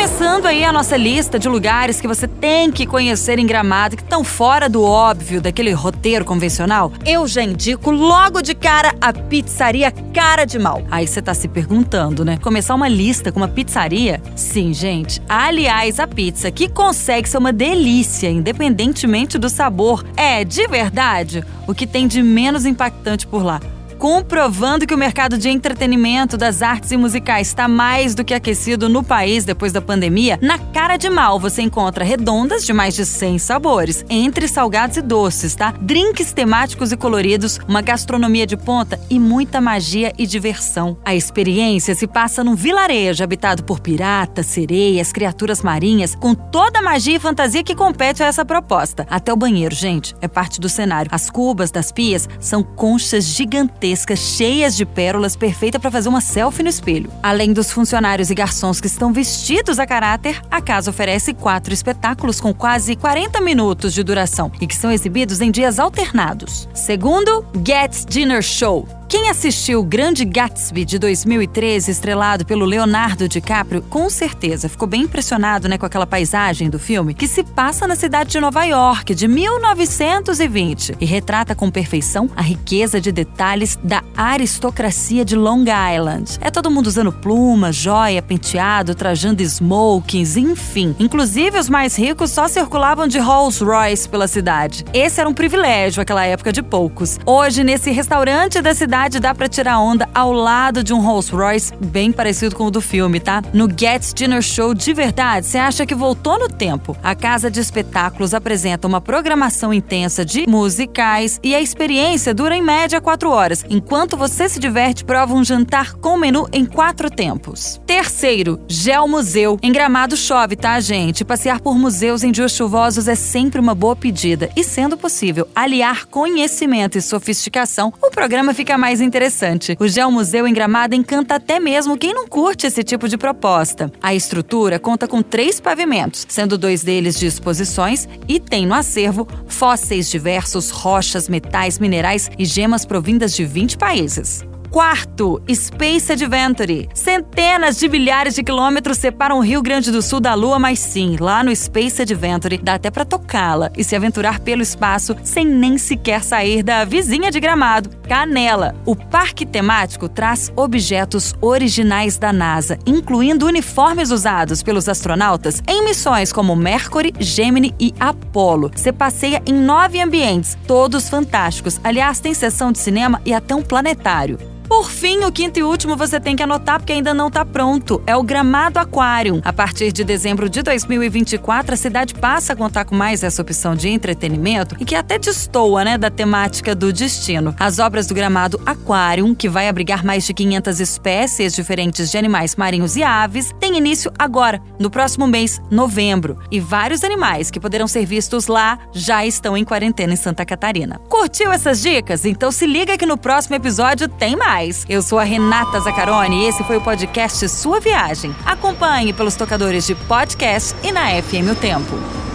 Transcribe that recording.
Começando aí a nossa lista de lugares que você tem que conhecer em Gramado, que estão fora do óbvio daquele roteiro convencional, eu já indico logo de cara a pizzaria Cara de Mal. Aí você tá se perguntando, né? Começar uma lista com uma pizzaria? Sim, gente. Aliás, a pizza que consegue ser uma delícia, independentemente do sabor, é de verdade o que tem de menos impactante por lá comprovando que o mercado de entretenimento das artes e musicais está mais do que aquecido no país depois da pandemia, na cara de mal você encontra redondas de mais de 100 sabores, entre salgados e doces, tá? Drinks temáticos e coloridos, uma gastronomia de ponta e muita magia e diversão. A experiência se passa num vilarejo habitado por piratas, sereias, criaturas marinhas, com toda a magia e fantasia que compete a essa proposta. Até o banheiro, gente, é parte do cenário. As cubas das pias são conchas gigantescas gigantescas, cheias de pérolas, perfeita para fazer uma selfie no espelho. Além dos funcionários e garçons que estão vestidos a caráter, a casa oferece quatro espetáculos com quase 40 minutos de duração e que são exibidos em dias alternados. Segundo, Get's Dinner Show, quem assistiu o Grande Gatsby de 2013, estrelado pelo Leonardo DiCaprio, com certeza ficou bem impressionado né, com aquela paisagem do filme, que se passa na cidade de Nova York, de 1920, e retrata com perfeição a riqueza de detalhes da aristocracia de Long Island. É todo mundo usando pluma, joia, penteado, trajando smokings, enfim. Inclusive, os mais ricos só circulavam de Rolls Royce pela cidade. Esse era um privilégio aquela época de poucos. Hoje, nesse restaurante da cidade, dá para tirar onda ao lado de um Rolls Royce bem parecido com o do filme, tá? No Get's Dinner Show de verdade, você acha que voltou no tempo. A casa de espetáculos apresenta uma programação intensa de musicais e a experiência dura em média quatro horas. Enquanto você se diverte, prova um jantar com menu em quatro tempos. Terceiro, Gel Museu. Em Gramado chove, tá, gente? Passear por museus em dias chuvosos é sempre uma boa pedida. E sendo possível aliar conhecimento e sofisticação, o programa fica mais mais interessante. O Geomuseu em Gramado encanta até mesmo quem não curte esse tipo de proposta. A estrutura conta com três pavimentos, sendo dois deles de exposições e tem no acervo fósseis diversos, rochas, metais, minerais e gemas provindas de 20 países. Quarto, Space Adventure. Centenas de milhares de quilômetros separam o Rio Grande do Sul da Lua, mas sim, lá no Space Adventure dá até para tocá-la e se aventurar pelo espaço sem nem sequer sair da vizinha de Gramado, Canela. O parque temático traz objetos originais da NASA, incluindo uniformes usados pelos astronautas em missões como Mercury, Gemini e Apollo. Você passeia em nove ambientes, todos fantásticos. Aliás, tem sessão de cinema e até um planetário. Por fim, o quinto e último você tem que anotar porque ainda não está pronto. É o Gramado Aquarium. A partir de dezembro de 2024, a cidade passa a contar com mais essa opção de entretenimento e que até destoa, né, da temática do destino. As obras do Gramado Aquarium, que vai abrigar mais de 500 espécies diferentes de animais marinhos e aves, tem início agora, no próximo mês, novembro. E vários animais que poderão ser vistos lá já estão em quarentena em Santa Catarina. Curtiu essas dicas? Então se liga que no próximo episódio tem mais Eu sou a Renata Zacarone e esse foi o podcast Sua Viagem. Acompanhe pelos tocadores de podcast e na FM O Tempo.